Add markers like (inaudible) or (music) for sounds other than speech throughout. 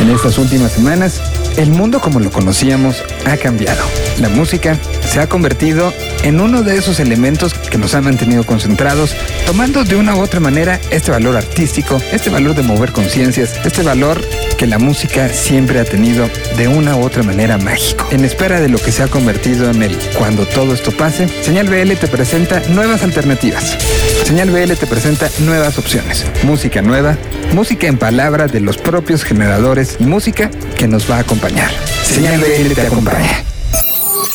En estas últimas semanas, el mundo como lo conocíamos ha cambiado. La música se ha convertido en uno de esos elementos que nos han mantenido concentrados, tomando de una u otra manera este valor artístico, este valor de mover conciencias, este valor que la música siempre ha tenido de una u otra manera mágico. En espera de lo que se ha convertido en el cuando todo esto pase, Señal BL te presenta nuevas alternativas. Señal BL te presenta nuevas opciones. Música nueva, música en palabras de los propios generadores y música que nos va a acompañar. Señal BL te acompaña.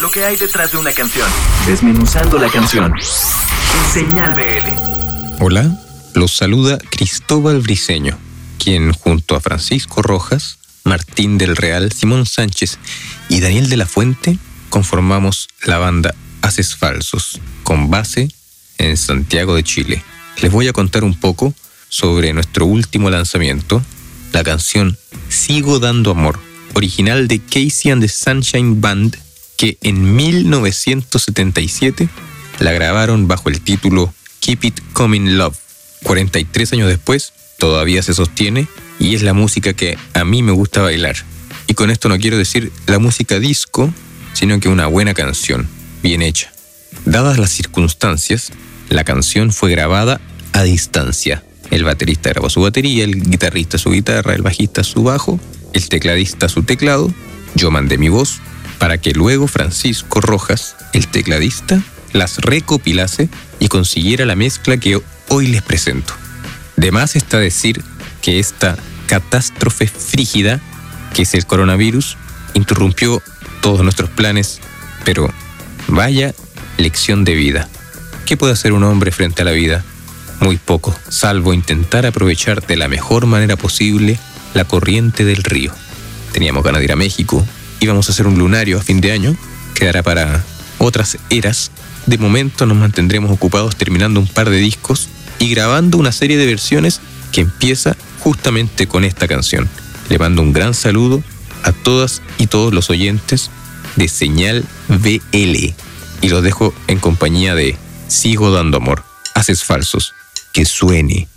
Lo que hay detrás de una canción. Desmenuzando la canción. En Señal BL. Hola, los saluda Cristóbal Briseño, quien junto a Francisco Rojas, Martín del Real, Simón Sánchez y Daniel de la Fuente conformamos la banda Haces Falsos, con base en Santiago de Chile. Les voy a contar un poco sobre nuestro último lanzamiento, la canción Sigo dando amor, original de Casey and the Sunshine Band, que en 1977 la grabaron bajo el título Keep It Coming Love. 43 años después, todavía se sostiene y es la música que a mí me gusta bailar. Y con esto no quiero decir la música disco, sino que una buena canción, bien hecha. Dadas las circunstancias, la canción fue grabada a distancia. El baterista grabó su batería, el guitarrista su guitarra, el bajista su bajo, el tecladista su teclado, yo mandé mi voz para que luego Francisco Rojas, el tecladista, las recopilase y consiguiera la mezcla que hoy les presento. De más está decir que esta catástrofe frígida, que es el coronavirus, interrumpió todos nuestros planes, pero vaya lección de vida. ¿Qué puede hacer un hombre frente a la vida? Muy poco, salvo intentar aprovechar de la mejor manera posible la corriente del río. Teníamos ganas de ir a México, íbamos a hacer un lunario a fin de año, quedará para otras eras. De momento nos mantendremos ocupados terminando un par de discos y grabando una serie de versiones que empieza justamente con esta canción. Le mando un gran saludo a todas y todos los oyentes de Señal BL y los dejo en compañía de Sigo dando amor. Haces falsos. Que suene.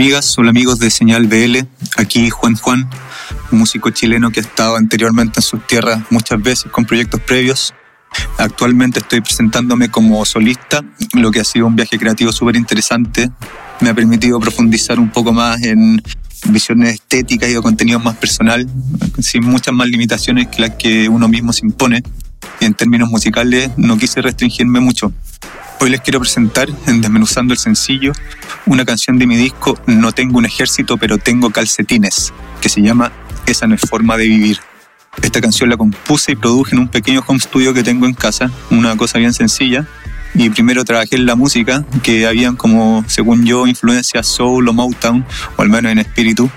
Amigas, hola amigos de Señal BL, aquí Juan Juan, músico chileno que ha estado anteriormente en sus tierras muchas veces con proyectos previos. Actualmente estoy presentándome como solista, lo que ha sido un viaje creativo súper interesante. Me ha permitido profundizar un poco más en visiones estéticas y de contenido más personal, sin muchas más limitaciones que las que uno mismo se impone. Y en términos musicales no quise restringirme mucho. Hoy les quiero presentar, en Desmenuzando el Sencillo, una canción de mi disco No tengo un ejército, pero tengo calcetines, que se llama Esa no es forma de vivir. Esta canción la compuse y produje en un pequeño home studio que tengo en casa, una cosa bien sencilla. Y primero trabajé en la música, que habían como, según yo, influencias soul o Motown, o al menos en espíritu.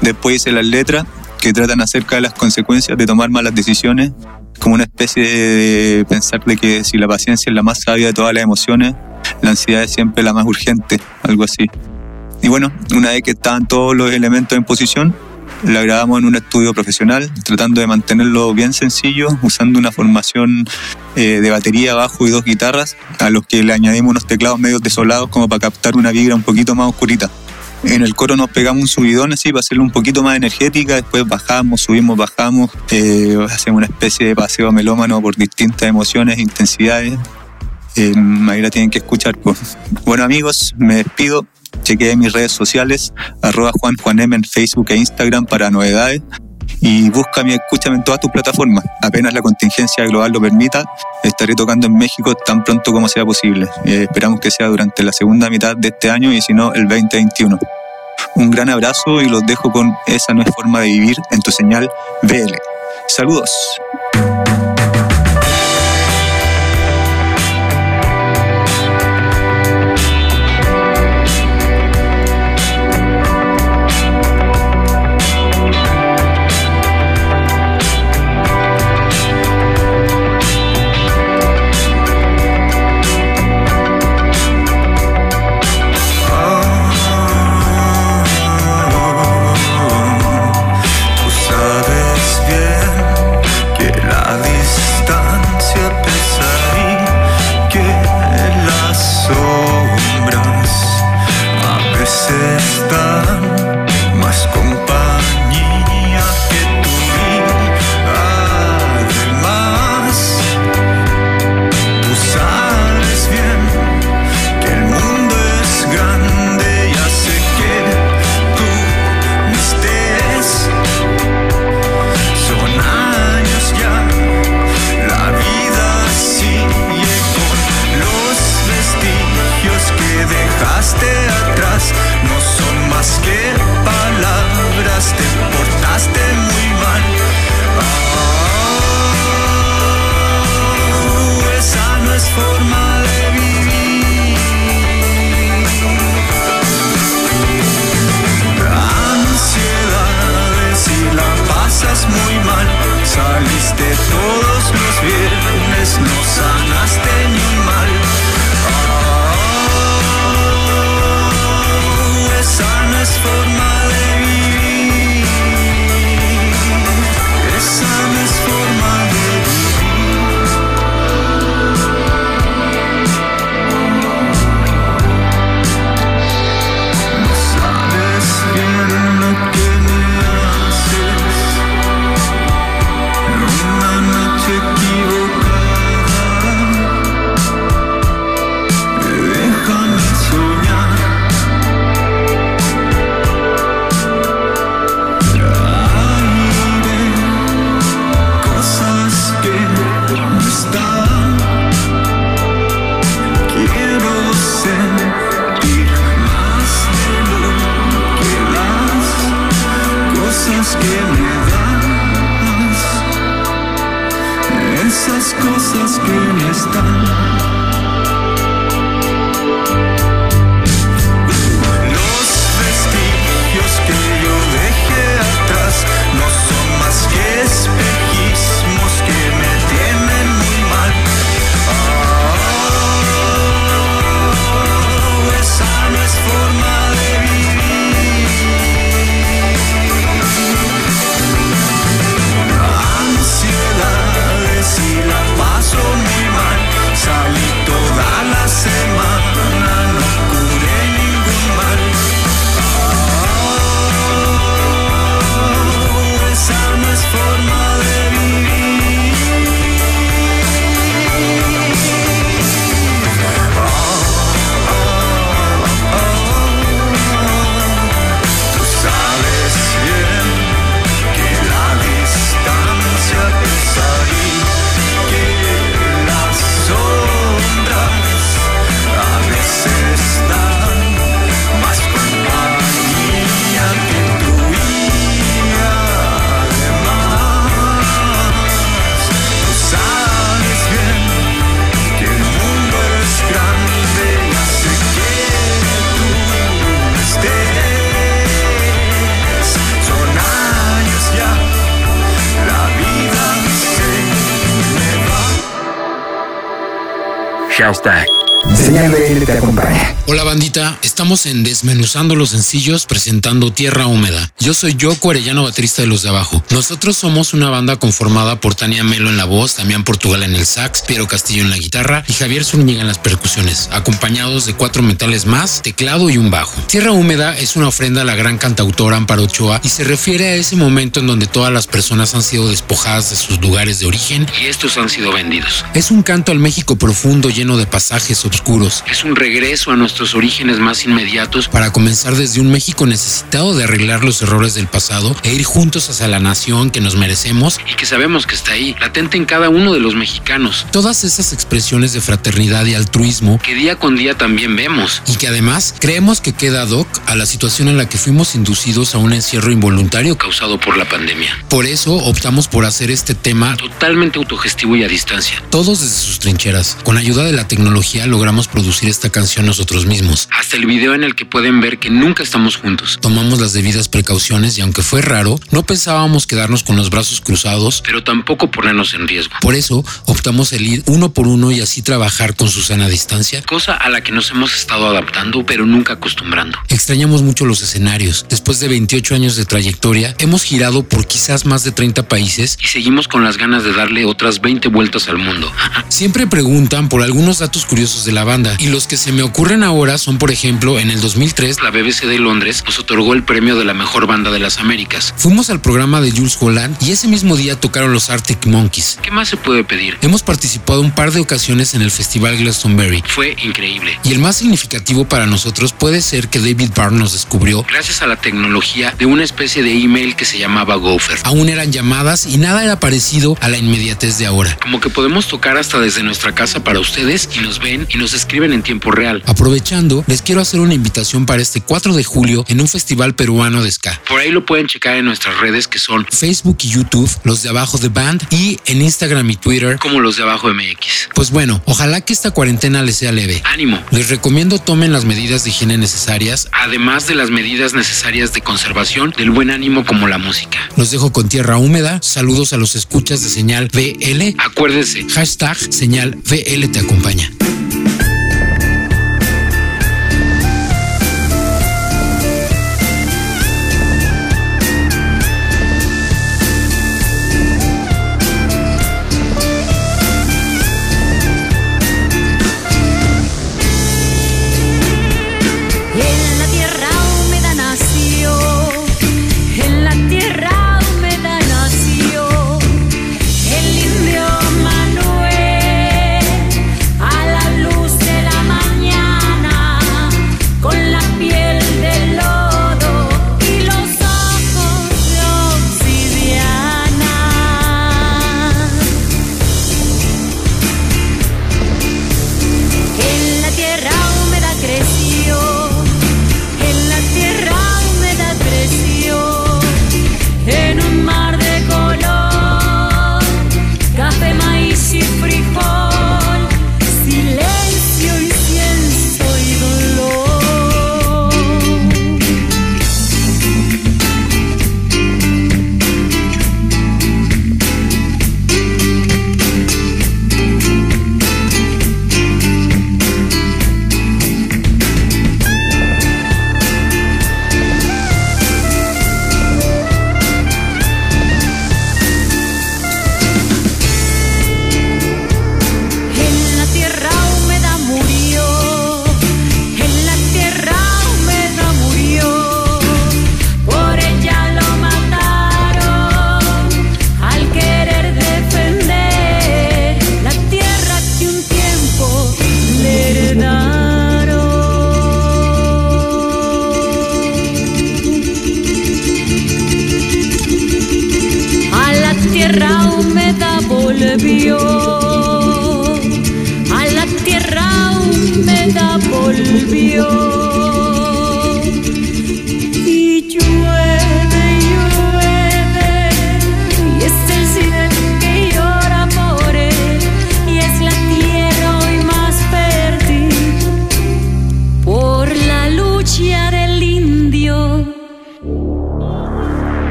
Después hice las letras, que tratan acerca de las consecuencias de tomar malas decisiones como una especie de pensar de que si la paciencia es la más sabia de todas las emociones, la ansiedad es siempre la más urgente, algo así. Y bueno, una vez que estaban todos los elementos en posición, la grabamos en un estudio profesional, tratando de mantenerlo bien sencillo, usando una formación eh, de batería, bajo y dos guitarras, a los que le añadimos unos teclados medio desolados como para captar una vibra un poquito más oscurita. En el coro nos pegamos un subidón así para hacerlo un poquito más energética, después bajamos, subimos, bajamos, eh, hacemos una especie de paseo melómano por distintas emociones e intensidades. Eh, ahí la tienen que escuchar. Bueno amigos, me despido. Chequeé mis redes sociales, arroba Juan Juan M en Facebook e Instagram para novedades y búscame, escúchame en todas tus plataformas. Apenas la contingencia global lo permita, estaré tocando en México tan pronto como sea posible. Eh, esperamos que sea durante la segunda mitad de este año y si no, el 2021. Un gran abrazo y los dejo con Esa no es forma de vivir en tu señal BL. Saludos. Hashtag Señal BL te acompaña. Hola estamos en Desmenuzando los Sencillos presentando Tierra Húmeda. Yo soy Yoko Arellano, baterista de Los de Abajo. Nosotros somos una banda conformada por Tania Melo en la voz, Damián Portugal en el sax, Piero Castillo en la guitarra y Javier Zúñiga en las percusiones, acompañados de cuatro metales más, teclado y un bajo. Tierra Húmeda es una ofrenda a la gran cantautora Amparo Ochoa y se refiere a ese momento en donde todas las personas han sido despojadas de sus lugares de origen y estos han sido vendidos. Es un canto al México profundo lleno de pasajes oscuros. Es un regreso a nuestros orígenes más inmediatos para comenzar desde un México necesitado de arreglar los errores del pasado e ir juntos hacia la nación que nos merecemos y que sabemos que está ahí, latente en cada uno de los mexicanos. Todas esas expresiones de fraternidad y altruismo que día con día también vemos y que además creemos que queda ad hoc a la situación en la que fuimos inducidos a un encierro involuntario causado por la pandemia. Por eso optamos por hacer este tema totalmente autogestivo y a distancia, todos desde sus trincheras. Con ayuda de la tecnología logramos producir esta canción nosotros mismos. Hasta el video en el que pueden ver que nunca estamos juntos. Tomamos las debidas precauciones y aunque fue raro, no pensábamos quedarnos con los brazos cruzados, pero tampoco ponernos en riesgo. Por eso optamos el ir uno por uno y así trabajar con Susana a distancia, cosa a la que nos hemos estado adaptando, pero nunca acostumbrando. Extrañamos mucho los escenarios. Después de 28 años de trayectoria, hemos girado por quizás más de 30 países y seguimos con las ganas de darle otras 20 vueltas al mundo. (laughs) Siempre preguntan por algunos datos curiosos de la banda y los que se me ocurren ahora son, por ejemplo, en el 2003 la BBC de Londres nos otorgó el premio de la mejor banda de las Américas. Fuimos al programa de Jules Holland y ese mismo día tocaron los Arctic Monkeys. ¿Qué más se puede pedir? Hemos participado un par de ocasiones en el Festival Glastonbury. Fue increíble. Y el más significativo para nosotros puede ser que David Byrne nos descubrió gracias a la tecnología de una especie de email que se llamaba Gopher. Aún eran llamadas y nada era parecido a la inmediatez de ahora. Como que podemos tocar hasta desde nuestra casa para ustedes y nos ven y nos escriben en tiempo real. Aprovechando, les quiero hacer una invitación para este 4 de julio en un festival peruano de ska. Por ahí lo pueden checar en nuestras redes que son Facebook y YouTube, los de abajo de Band y en Instagram y Twitter como los de abajo MX. Pues bueno, ojalá que esta cuarentena les sea leve. Ánimo. Les recomiendo tomen las medidas de higiene necesarias, además de las medidas necesarias de conservación del buen ánimo como la música. Los dejo con tierra húmeda. Saludos a los escuchas de señal VL. Acuérdense, hashtag señal VL te acompaña.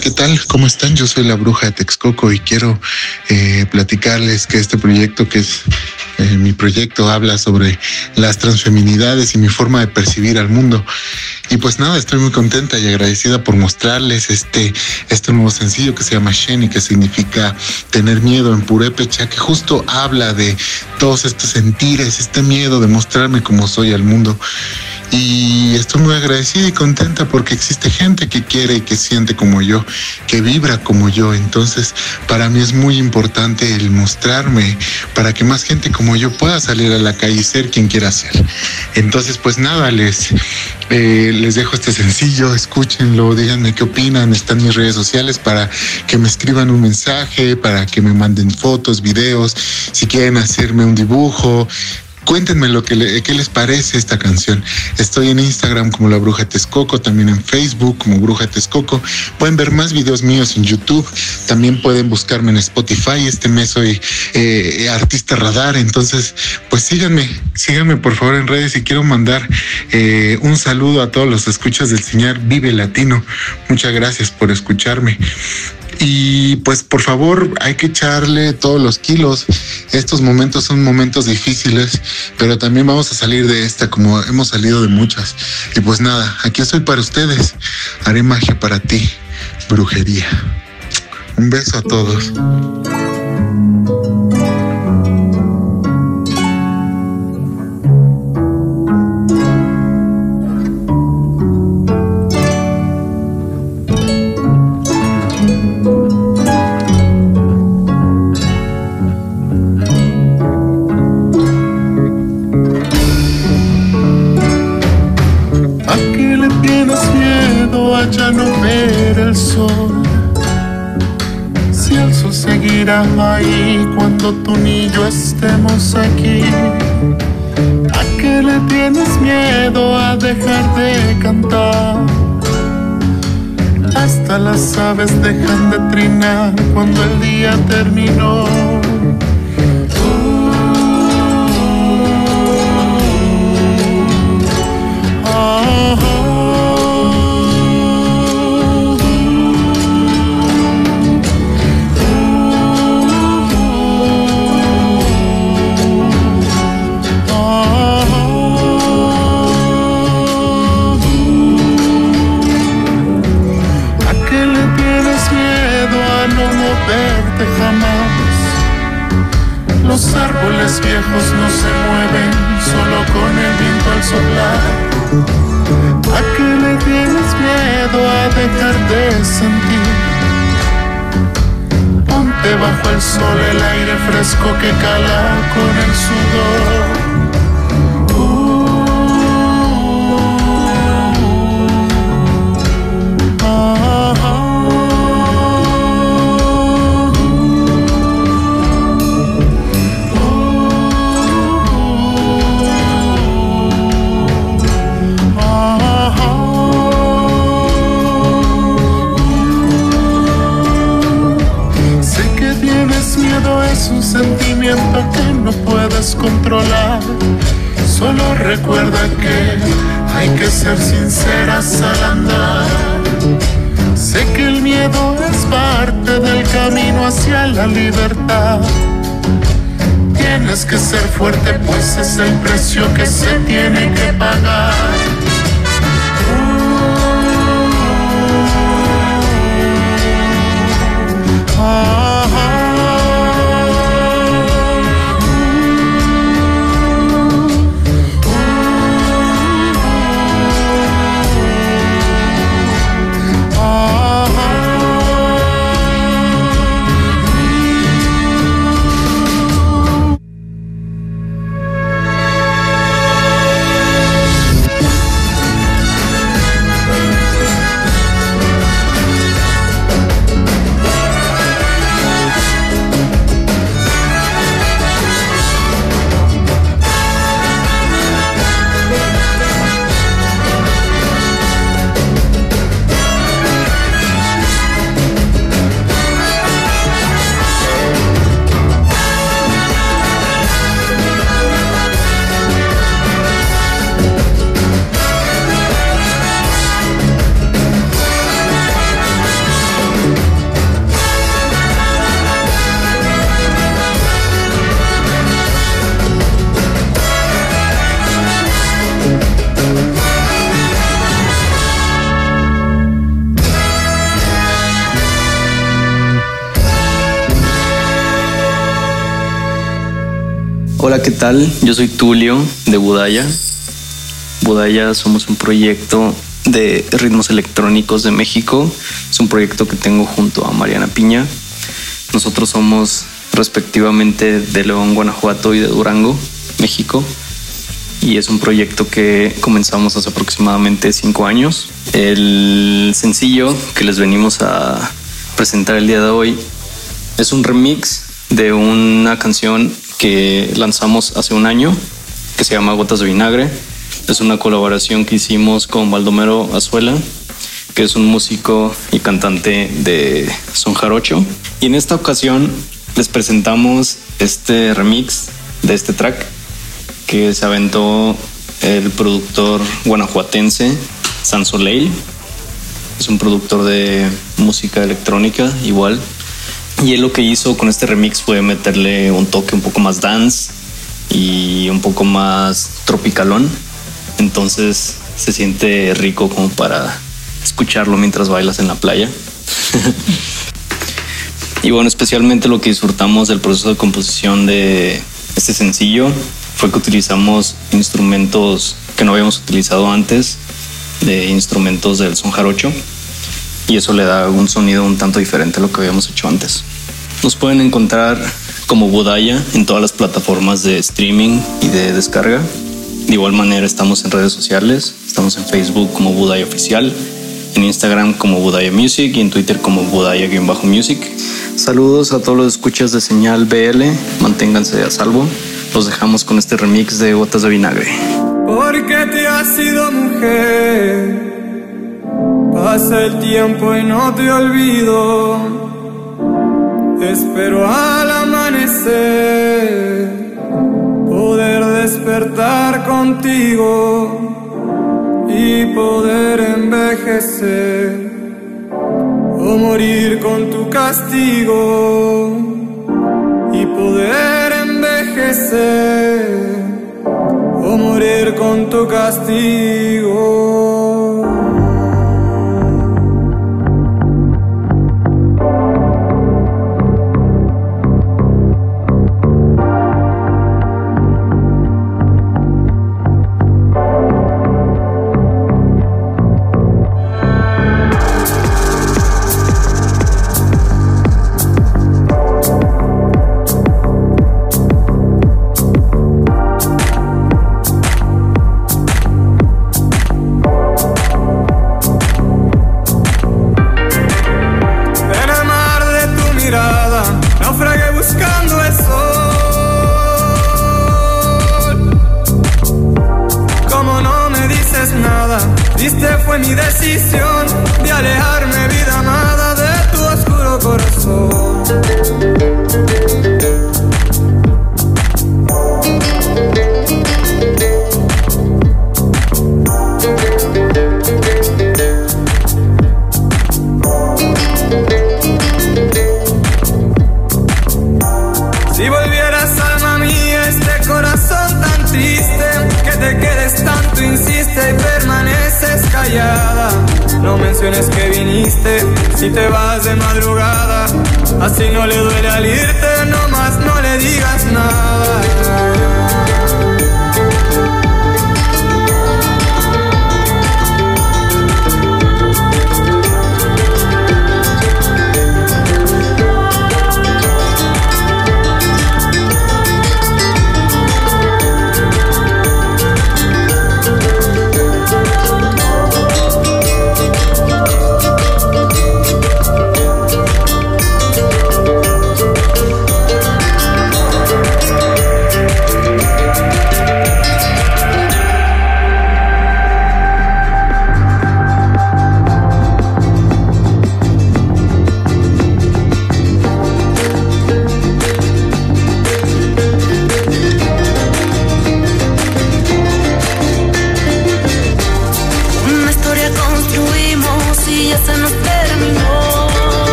¿Qué tal? ¿Cómo están? Yo soy la bruja de Texcoco y quiero eh, platicarles que este proyecto, que es eh, mi proyecto, habla sobre las transfeminidades y mi forma de percibir al mundo. Y pues nada, estoy muy contenta y agradecida por mostrarles este, este nuevo sencillo que se llama Sheni, que significa tener miedo en purépecha, que justo habla de todos estos sentires, este miedo de mostrarme como soy al mundo y estoy muy agradecida y contenta porque existe gente que quiere y que siente como yo, que vibra como yo. Entonces, para mí es muy importante el mostrarme para que más gente como yo pueda salir a la calle y ser quien quiera ser. Entonces, pues nada, les, eh, les dejo este sencillo, escúchenlo, díganme qué opinan, están mis redes sociales para que me escriban un mensaje, para que me manden fotos, videos, si quieren hacerme un dibujo, Cuéntenme lo que qué les parece esta canción. Estoy en Instagram como La Bruja Texcoco, también en Facebook como Bruja Texcoco. Pueden ver más videos míos en YouTube. También pueden buscarme en Spotify. Este mes soy eh, artista radar. Entonces, pues síganme, síganme por favor en redes y quiero mandar eh, un saludo a todos los escuchas del señor Vive Latino. Muchas gracias por escucharme. Y pues por favor hay que echarle todos los kilos. Estos momentos son momentos difíciles, pero también vamos a salir de esta como hemos salido de muchas. Y pues nada, aquí estoy para ustedes. Haré magia para ti, brujería. Un beso a todos. Aves dejan de trinar cuando el día terminó. Hay que ser sinceras al andar. Sé que el miedo es parte del camino hacia la libertad. Tienes que ser fuerte, pues es el precio que se tiene que pagar. ¿Qué tal? Yo soy Tulio de Budaya. Budaya somos un proyecto de ritmos electrónicos de México. Es un proyecto que tengo junto a Mariana Piña. Nosotros somos respectivamente de León, Guanajuato y de Durango, México. Y es un proyecto que comenzamos hace aproximadamente cinco años. El sencillo que les venimos a presentar el día de hoy es un remix de una canción que lanzamos hace un año que se llama Gotas de Vinagre. Es una colaboración que hicimos con Baldomero Azuela, que es un músico y cantante de son jarocho. Y en esta ocasión les presentamos este remix de este track que se aventó el productor guanajuatense San Soleil. Es un productor de música electrónica igual. Y él lo que hizo con este remix fue meterle un toque un poco más dance y un poco más tropicalón. Entonces se siente rico como para escucharlo mientras bailas en la playa. (laughs) y bueno, especialmente lo que disfrutamos del proceso de composición de este sencillo fue que utilizamos instrumentos que no habíamos utilizado antes, de instrumentos del son jarocho, y eso le da un sonido un tanto diferente a lo que habíamos hecho antes. Nos pueden encontrar como Budaya en todas las plataformas de streaming y de descarga. De igual manera estamos en redes sociales, estamos en Facebook como Budaya Oficial, en Instagram como Budaya Music y en Twitter como Budaya-Music. Saludos a todos los escuchas de señal BL, manténganse a salvo. Los dejamos con este remix de Gotas de Vinagre. Porque te has sido mujer, pasa el tiempo y no te olvido. Espero al amanecer poder despertar contigo y poder envejecer o morir con tu castigo y poder envejecer o morir con tu castigo.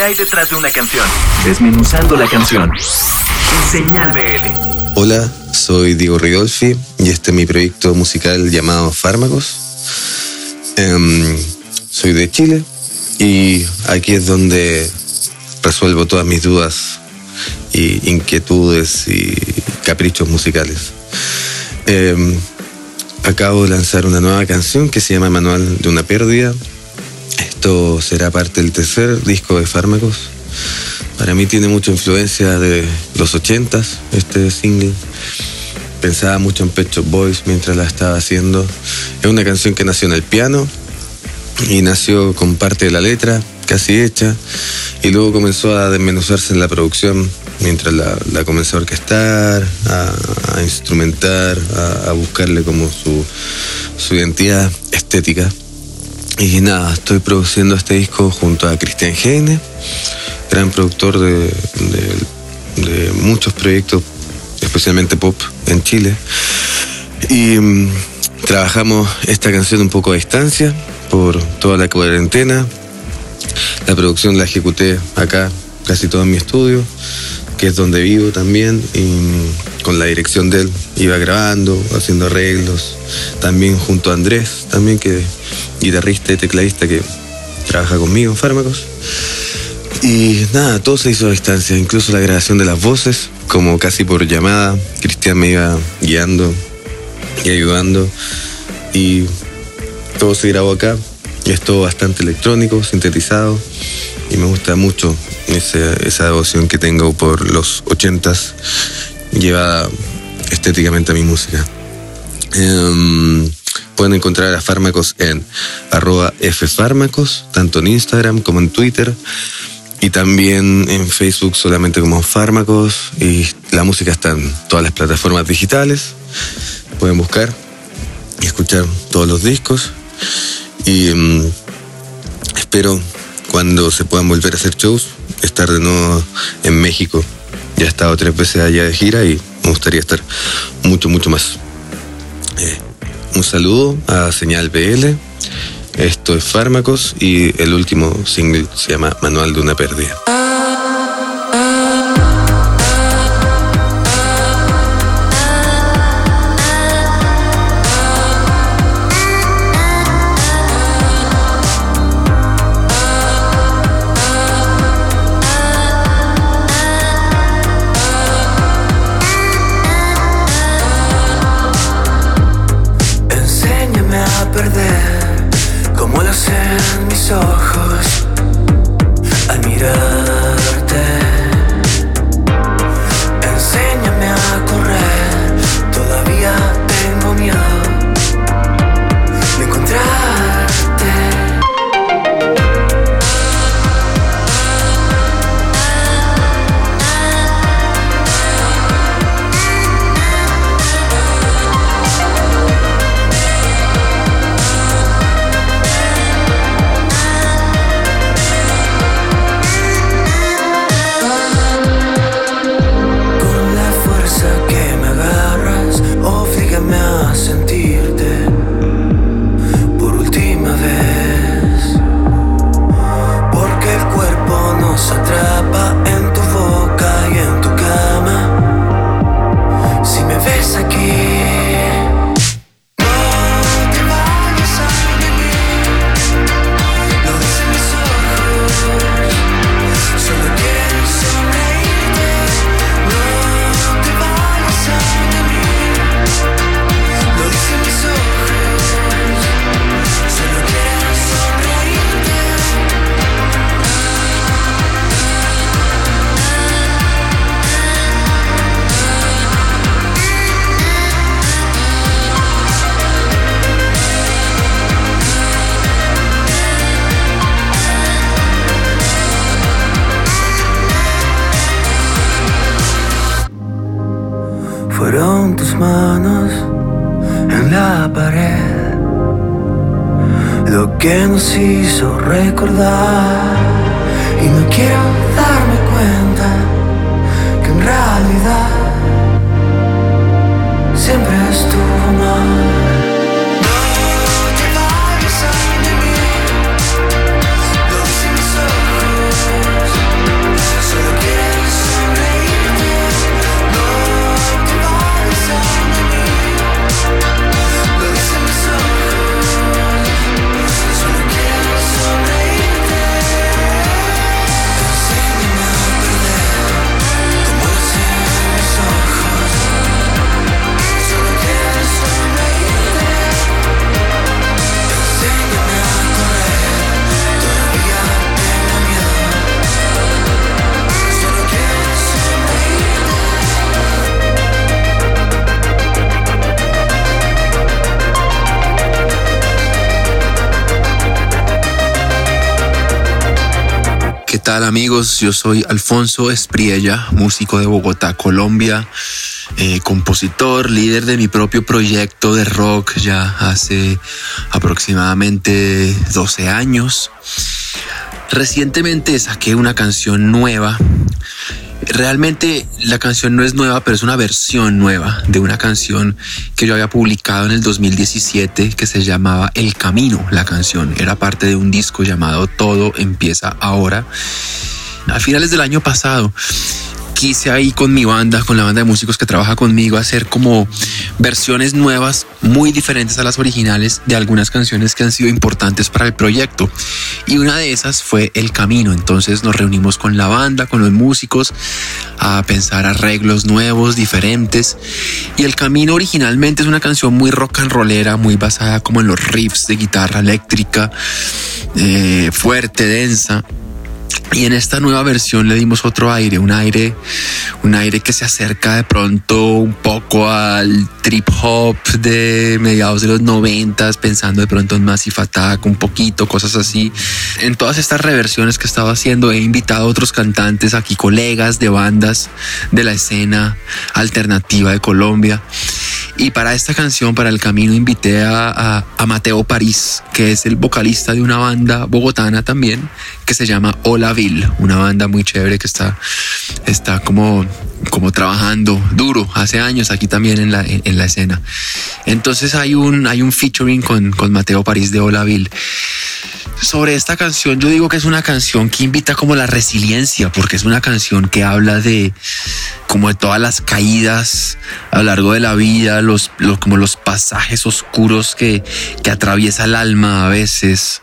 Que hay detrás de una canción. Desmenuzando la canción. En Señal BL. Hola, soy Diego Ridolfi y este es mi proyecto musical llamado Fármacos. Em, soy de Chile y aquí es donde resuelvo todas mis dudas y inquietudes y caprichos musicales. Em, acabo de lanzar una nueva canción que se llama Manual de una pérdida. Esto será parte del tercer disco de Fármacos. Para mí tiene mucha influencia de los ochentas, este single. Pensaba mucho en Pet Shop Boys mientras la estaba haciendo. Es una canción que nació en el piano y nació con parte de la letra casi hecha y luego comenzó a desmenuzarse en la producción mientras la, la comencé a orquestar, a, a instrumentar, a, a buscarle como su, su identidad estética. Y nada, estoy produciendo este disco junto a Cristian Heine, gran productor de, muchos proyectos, especialmente pop en Chile. Y mm, trabajamos esta canción un poco a distancia por toda la cuarentena. La producción la ejecuté acá, casi todo en mi estudio, que es donde vivo también, y con la dirección de él iba grabando, haciendo arreglos, también junto a Andrés, también que guitarrista y tecladista que trabaja conmigo en Fármacos. Y nada, todo se hizo a distancia, incluso la grabación de las voces, como casi por llamada. Cristian me iba guiando y ayudando. Y todo se grabó acá. Y es todo bastante electrónico, sintetizado. Y me gusta mucho esa devoción que tengo por los ochentas llevada estéticamente a mi música. Em, pueden encontrar a Fármacos en arroba ffármacos, tanto en Instagram como en Twitter. Y también en Facebook solamente como Fármacos. Y la música está en todas las plataformas digitales. Pueden buscar y escuchar todos los discos. Y mm, espero cuando se puedan volver a hacer shows, estar de nuevo en México. Ya he estado tres veces allá de gira y me gustaría estar mucho, mucho más. Eh, un saludo a Señal BL. Esto es Fármacos y el último single se llama Manual de una pérdida. Amigos? Yo soy Alfonso Espriella, músico de Bogotá, Colombia, eh, compositor, líder de mi propio proyecto de rock ya hace aproximadamente 12 años. Recientemente saqué una canción nueva Realmente la canción no es nueva, pero es una versión nueva de una canción que yo había publicado en el 2017 que se llamaba El Camino. La canción era parte de un disco llamado Todo empieza ahora. A finales del año pasado quise ahí con mi banda, con la banda de músicos que trabaja conmigo, hacer como versiones nuevas, muy diferentes a las originales de algunas canciones que han sido importantes para el proyecto. Y una de esas fue El Camino. Entonces nos reunimos con la banda, con los músicos, a pensar arreglos nuevos, diferentes. Y El Camino originalmente es una canción muy rock and rollera, muy basada como en los riffs de guitarra eléctrica, eh, fuerte, densa. Y en esta nueva versión le dimos otro aire, un aire, un aire que se acerca de pronto un poco al trip hop de mediados de los noventas, pensando de pronto en Massive Attack, un poquito, cosas así. En todas estas reversiones que he estado haciendo he invitado a otros cantantes aquí, colegas de bandas de la escena alternativa de Colombia. Y para esta canción, para el camino, invité a, a, Mateo París, que es el vocalista de una banda bogotana también, que se llama Hola Bill, una banda muy chévere que está, está como, como trabajando duro hace años aquí también en la, en la escena. Entonces hay un, hay un featuring con, con Mateo París de Hola Bill sobre esta canción, yo digo que es una canción que invita como la resiliencia, porque es una canción que habla de como de todas las caídas a lo largo de la vida, los, como los pasajes oscuros que, que, atraviesa el alma a veces,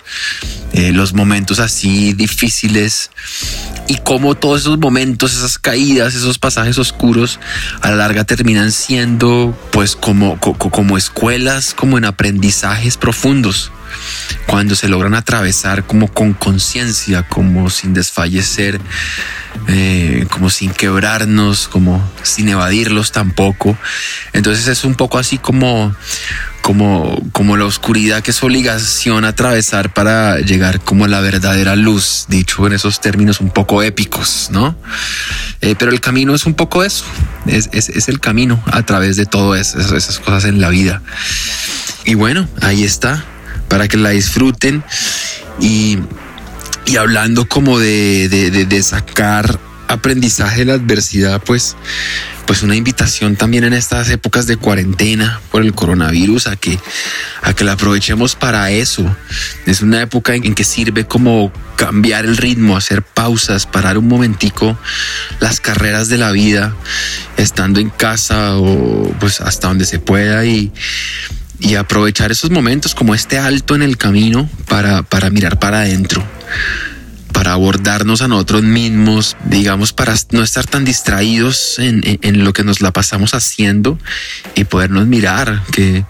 eh, los momentos así difíciles y cómo todos esos momentos, esas caídas, esos pasajes oscuros a la larga terminan siendo pues como, como escuelas, como en aprendizajes profundos cuando se logran atravesar como con conciencia, como sin desfallecer, eh, como sin quebrarnos, como sin evadirlos tampoco. Entonces es un poco así como, como, como la oscuridad que es obligación atravesar para llegar como a la verdadera luz, dicho en esos términos un poco épicos, ¿no? Eh, pero el camino es un poco eso, es, es, el camino a través de todo eso, esas cosas en la vida. Y bueno, ahí está para que la disfruten y, hablando como de, de, sacar aprendizaje de la adversidad, pues, pues una invitación también en estas épocas de cuarentena por el coronavirus a que, a que la aprovechemos para eso. Es una época en, que sirve como cambiar el ritmo, hacer pausas, parar un momentico las carreras de la vida, estando en casa o pues hasta donde se pueda y y aprovechar esos momentos como este alto en el camino para, para mirar para adentro, para abordarnos a nosotros mismos, digamos, para no estar tan distraídos en, en, lo que nos la pasamos haciendo y podernos mirar que,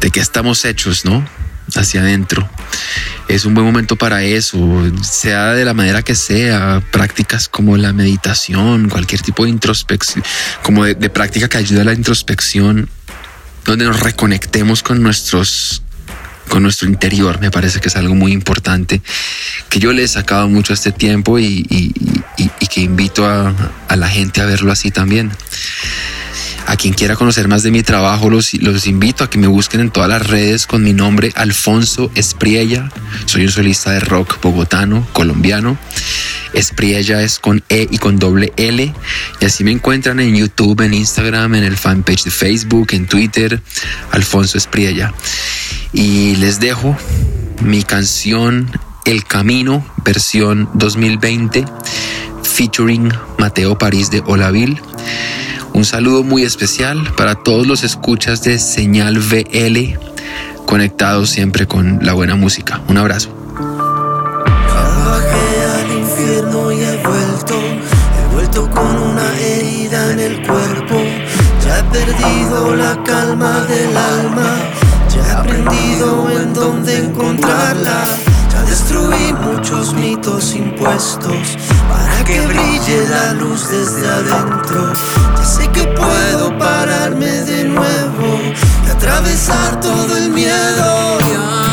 de qué estamos hechos, ¿no? Hacia adentro. Es un buen momento para eso, sea de la manera que sea, prácticas como la meditación, cualquier tipo de introspección, como de, de práctica que ayuda a la introspección donde nos reconectemos con nuestros con nuestro interior, me parece que es algo muy importante que yo le he sacado mucho a este tiempo y, que invito a, la gente a verlo así también. A quien quiera conocer más de mi trabajo, los, los invito a que me busquen en todas las redes con mi nombre, Alfonso Espriella. Soy un solista de rock bogotano, colombiano. Espriella es con E y con doble L. Y así me encuentran en YouTube, en Instagram, en el fanpage de Facebook, en Twitter, Alfonso Espriella. Y les dejo mi canción El Camino, versión 2020, featuring Mateo París de Olaville. Un saludo muy especial para todos los escuchas de Señal VL, conectados siempre con la buena música. Un abrazo. con una herida en el cuerpo. Ya he perdido la calma del alma. Ya he aprendido en dónde encontrarla. Ya destruí muchos mitos impuestos para que brille la luz desde adentro. Que puedo pararme de nuevo y atravesar todo el miedo.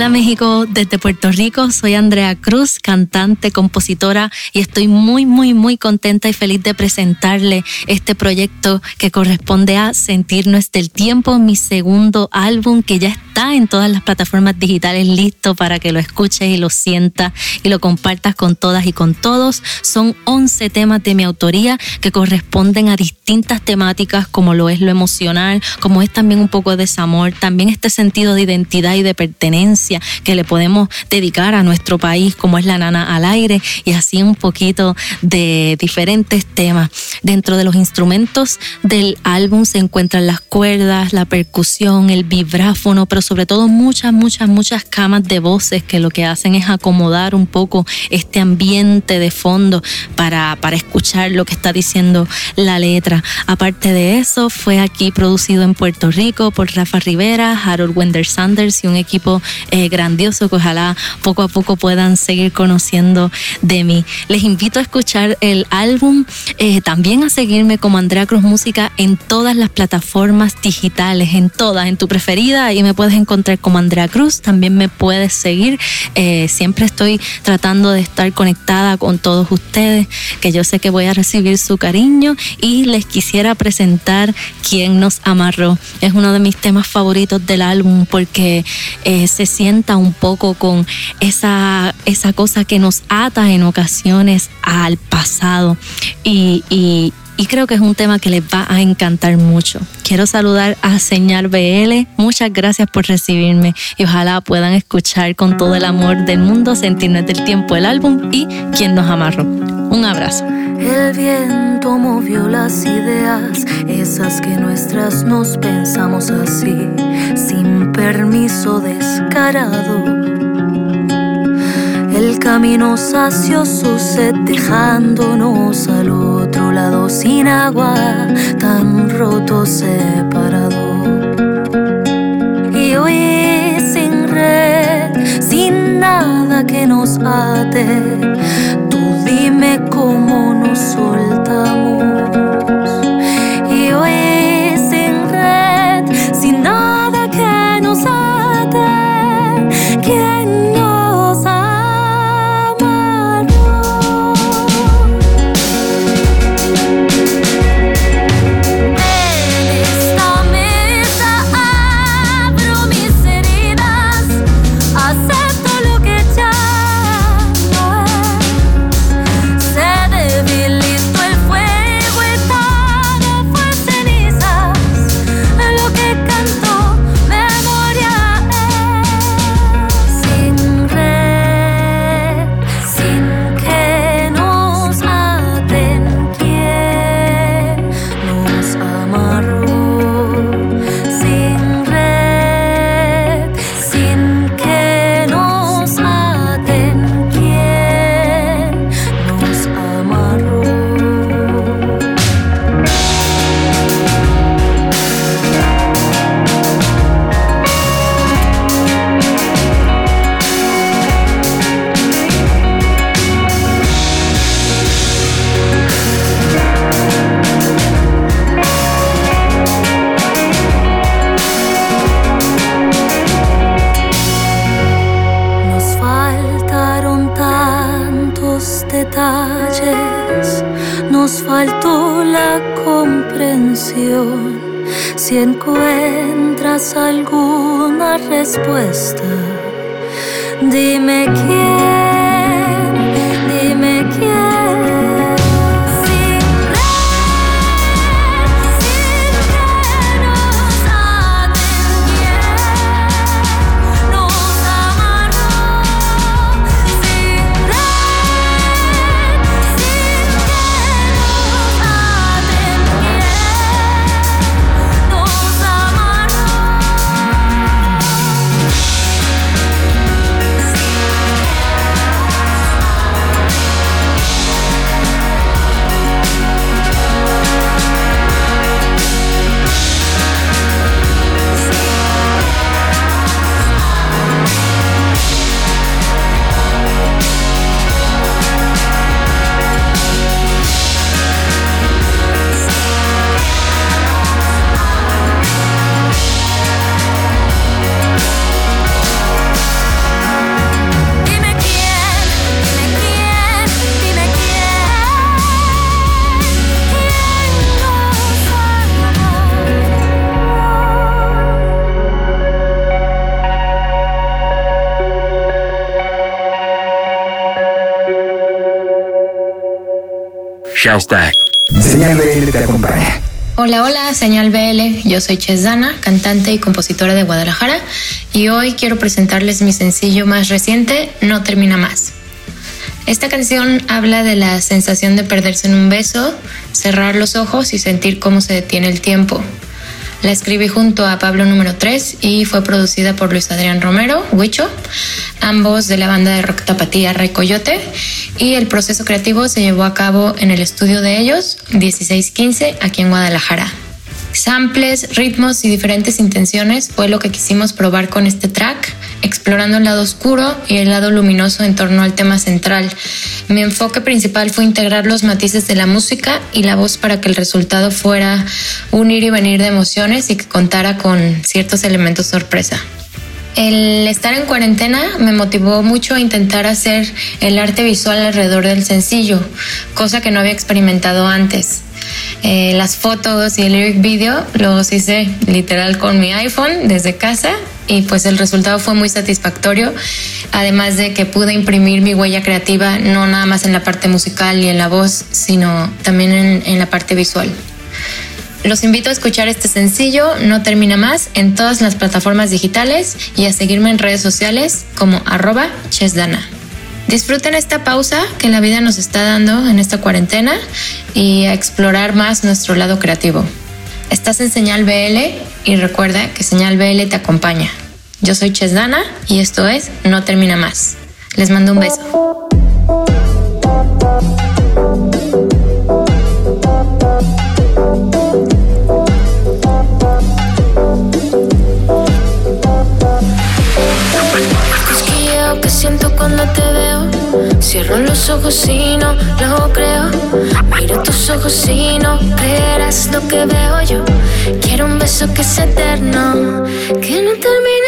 Hola México, desde Puerto Rico soy Andrea Cruz, cantante, compositora y estoy muy, muy, muy contenta y feliz de presentarle este proyecto que corresponde a Sentirnos del Tiempo, mi segundo álbum que ya está en todas las plataformas digitales listo para que lo escuches y lo sientas y lo compartas con todas y con todos. Son 11 temas de mi autoría que corresponden a distintas temáticas como lo es lo emocional, como es también un poco de desamor, también este sentido de identidad y de pertenencia que le podemos dedicar a nuestro país, como es la nana al aire, y así un poquito de diferentes temas. Dentro de los instrumentos del álbum se encuentran las cuerdas, la percusión, el vibráfono, pero sobre todo muchas, muchas, muchas camas de voces que lo que hacen es acomodar un poco este ambiente de fondo para, para escuchar lo que está diciendo la letra. Aparte de eso, fue aquí producido en Puerto Rico por Rafa Rivera, Harold Wender Sanders y un equipo grandioso que ojalá poco a poco puedan seguir conociendo de mí. Les invito a escuchar el álbum, eh, también a seguirme como Andrea Cruz Música en todas las plataformas digitales, en todas, en tu preferida, ahí me puedes encontrar como Andrea Cruz, también me puedes seguir, eh, siempre estoy tratando de estar conectada con todos ustedes, que yo sé que voy a recibir su cariño y les quisiera presentar Quién nos amarró. Es uno de mis temas favoritos del álbum porque se sienta un poco con esa, esa cosa que nos ata en ocasiones al pasado. Y, y, creo que es un tema que les va a encantar mucho. Quiero saludar a Señal BL. Muchas gracias por recibirme y ojalá puedan escuchar con todo el amor del mundo, sentirnos del tiempo el álbum y quien nos amarró. Un abrazo. El viento movió las ideas, esas que nuestras nos pensamos así, sin permiso descarado. El camino sació su sed dejándonos al otro lado sin agua, tan roto separado. Y hoy sin red, sin nada que nos ate respuesta, dime quién, Hashtag. Señal BL te acompaña. Hola, hola, señal BL. Yo soy Chesdana, cantante y compositora de Guadalajara, y hoy quiero presentarles mi sencillo más reciente, No Termina Más. Esta canción habla de la sensación de perderse en un beso, cerrar los ojos y sentir cómo se detiene el tiempo. La escribí junto a Pablo número 3 y fue producida por Luis Adrián Romero, Huicho, ambos de la banda de rock tapatía Rey Coyote, y el proceso creativo se llevó a cabo en el estudio de ellos, 1615, aquí en Guadalajara. Samples, ritmos y diferentes intenciones fue lo que quisimos probar con este track, explorando el lado oscuro y el lado luminoso en torno al tema central. Mi enfoque principal fue integrar los matices de la música y la voz para que el resultado fuera un ir y venir de emociones y que contara con ciertos elementos sorpresa. El estar en cuarentena me motivó mucho a intentar hacer el arte visual alrededor del sencillo, cosa que no había experimentado antes. Eh, las fotos y el lyric video los hice literal con mi iPhone desde casa y pues el resultado fue muy satisfactorio, además de que pude imprimir mi huella creativa no nada más en la parte musical y en la voz, sino también en, en la parte visual. Los invito a escuchar este sencillo, No Termina Más, en todas las plataformas digitales y a seguirme en redes sociales como arroba chesdana. Disfruten esta pausa que la vida nos está dando en esta cuarentena y a explorar más nuestro lado creativo. Estás en Señal BL y recuerda que Señal BL te acompaña. Yo soy Chesdana y esto es No Termina Más. Les mando un beso. Cierro los ojos y no lo creo. Miro tus ojos y no creerás lo que veo yo. Quiero un beso que es eterno, que no termine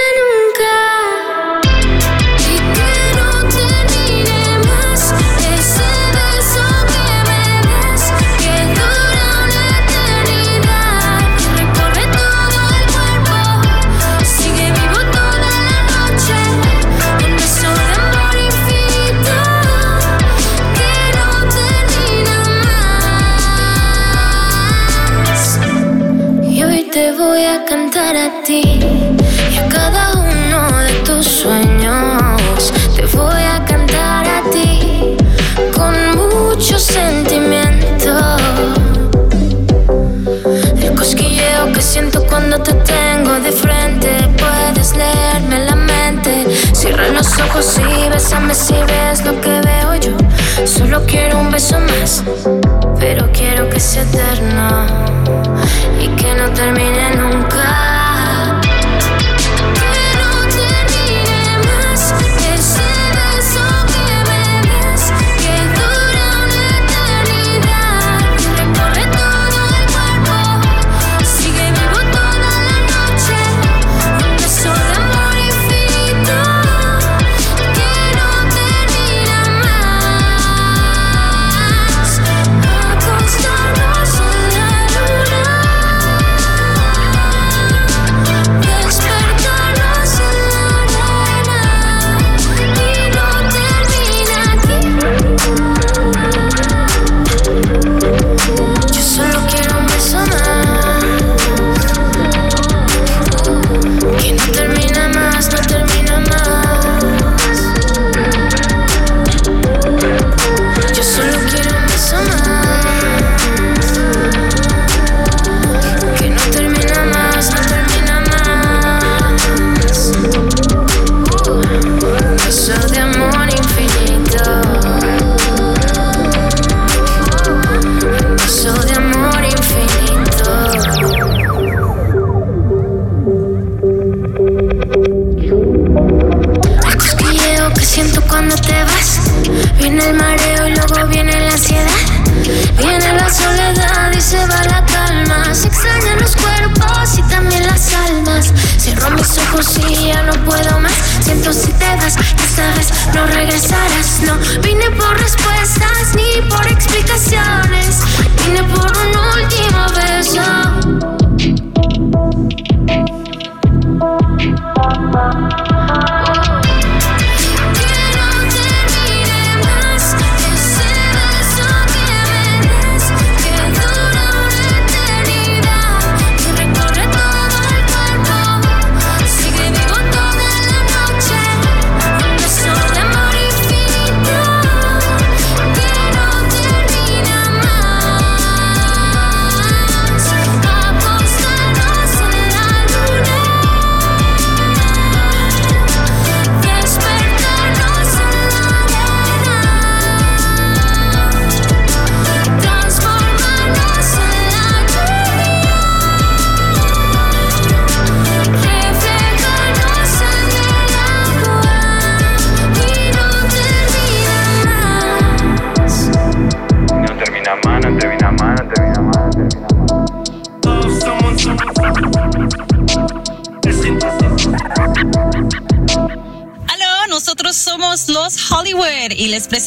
voy a cantar a ti y a cada uno de tus sueños. Te voy a cantar a ti con mucho sentimiento. El cosquilleo que siento cuando te tengo de frente. Puedes leerme la mente. Cierra los ojos y bésame si ves lo que veo yo. Solo quiero un beso más, pero quiero que sea eterno y que no termine nunca. Explicaciones. Vine por un último beso. Que no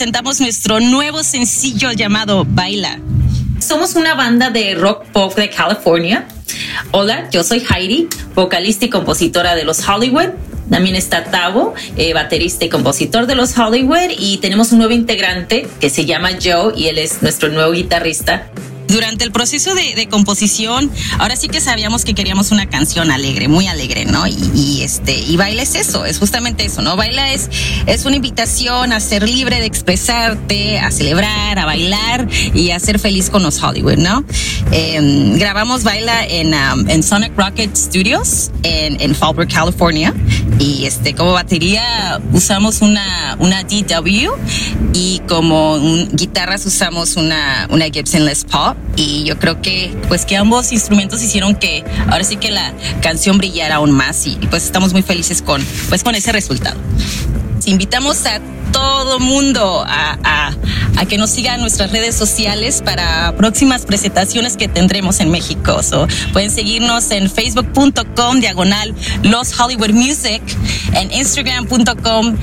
presentamos nuestro nuevo sencillo llamado Baila. Somos una banda de rock pop de California. Hola, yo soy Heidi, vocalista y compositora de Los Hollywood. También está Tavo, eh, baterista y compositor de Los Hollywood. Y tenemos un nuevo integrante que se llama Joe y él es nuestro nuevo guitarrista durante el proceso de, composición, ahora sí que sabíamos que queríamos una canción alegre, muy alegre, ¿no? Y, este, y baila es eso, es justamente eso, ¿no? Baila es, es una invitación a ser libre de expresarte, a celebrar, a bailar y a ser feliz con los Hollywood, ¿no? Em, grabamos Baila en, um, en, Sonic Rocket Studios en, en Fallbrook, California. Y este, como batería usamos una, una DW y como guitarras usamos una, una Gibson Les Paul y yo creo que pues que ambos instrumentos hicieron que ahora sí que la canción brillara aún más y, pues estamos muy felices con pues con ese resultado. Invitamos a todo mundo a, que nos sigan nuestras redes sociales para próximas presentaciones que tendremos en México. pueden seguirnos en facebook.com diagonal Los Hollywood Music, en instagram.com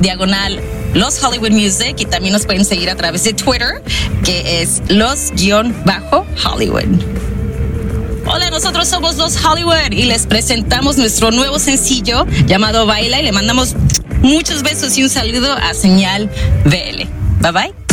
diagonal Los Hollywood Music y también nos pueden seguir a través de Twitter, que es los-hollywood. Hola, nosotros somos Los Hollywood y les presentamos nuestro nuevo sencillo llamado Baila y le mandamos muchos besos y un saludo a Señal BL. Bye bye.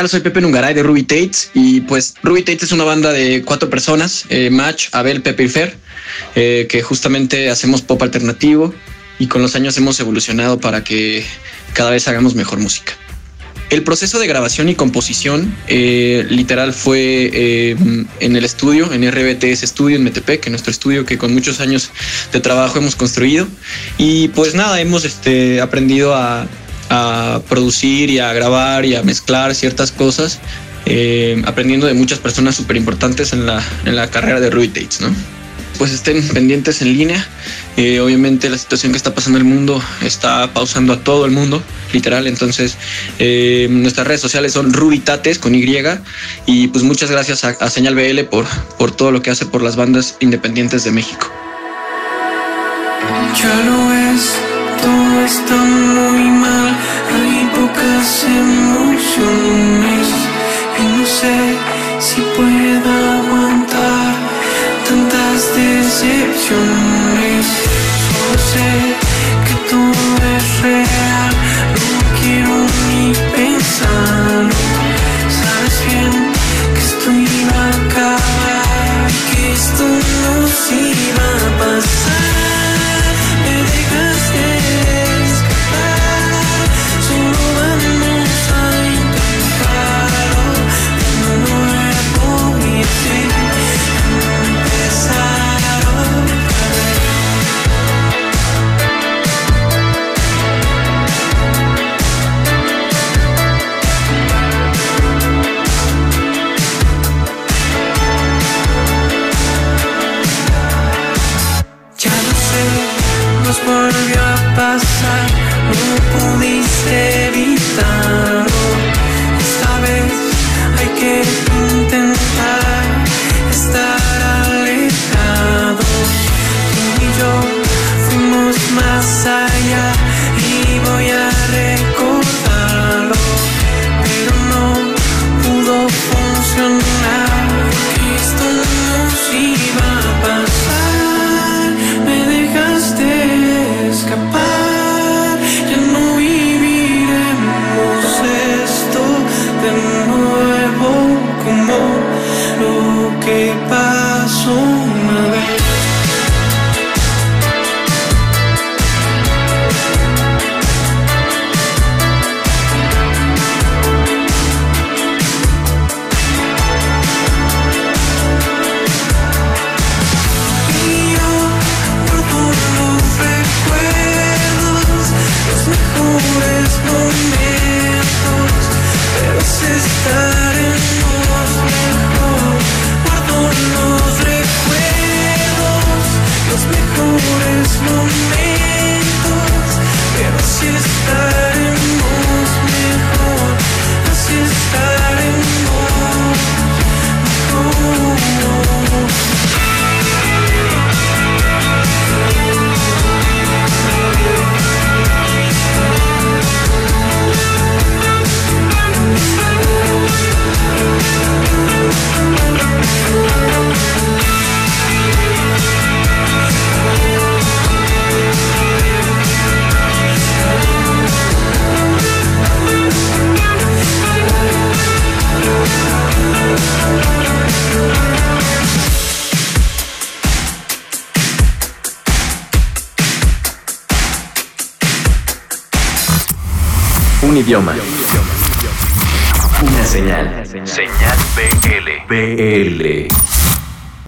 Tal? Soy Pepe Nungaray de Ruby Tates y pues Ruby Tates es una banda de cuatro personas, eh, Match, Abel, Pepe y Fer, eh, que justamente hacemos pop alternativo y con los años hemos evolucionado para que cada vez hagamos mejor música. El proceso de grabación y composición eh, literal fue eh, en el estudio, en RBTS Studio en Metepec, en nuestro estudio que con muchos años de trabajo hemos construido. Y pues nada, hemos este, aprendido a, a producir y a grabar y a mezclar ciertas cosas, eh, aprendiendo de muchas personas súper importantes en la, en la carrera de Ruby ¿no? Pues estén pendientes en línea. Eh, obviamente la situación que está pasando en el mundo está pausando a todo el mundo, literal. Entonces, eh, nuestras redes sociales son Rubitates con Y. Y pues muchas gracias a, a Señal BL por, por todo lo que hace por las bandas independientes de México. Ya es, todo está muy mal, hay pocas emociones y no sé si pueda aguantar tantas decepciones. Solo sé que todo es real, no quiero ni pensarlo. Sabes bien que esto iba a acabar, que esto nos iba a pasar. Un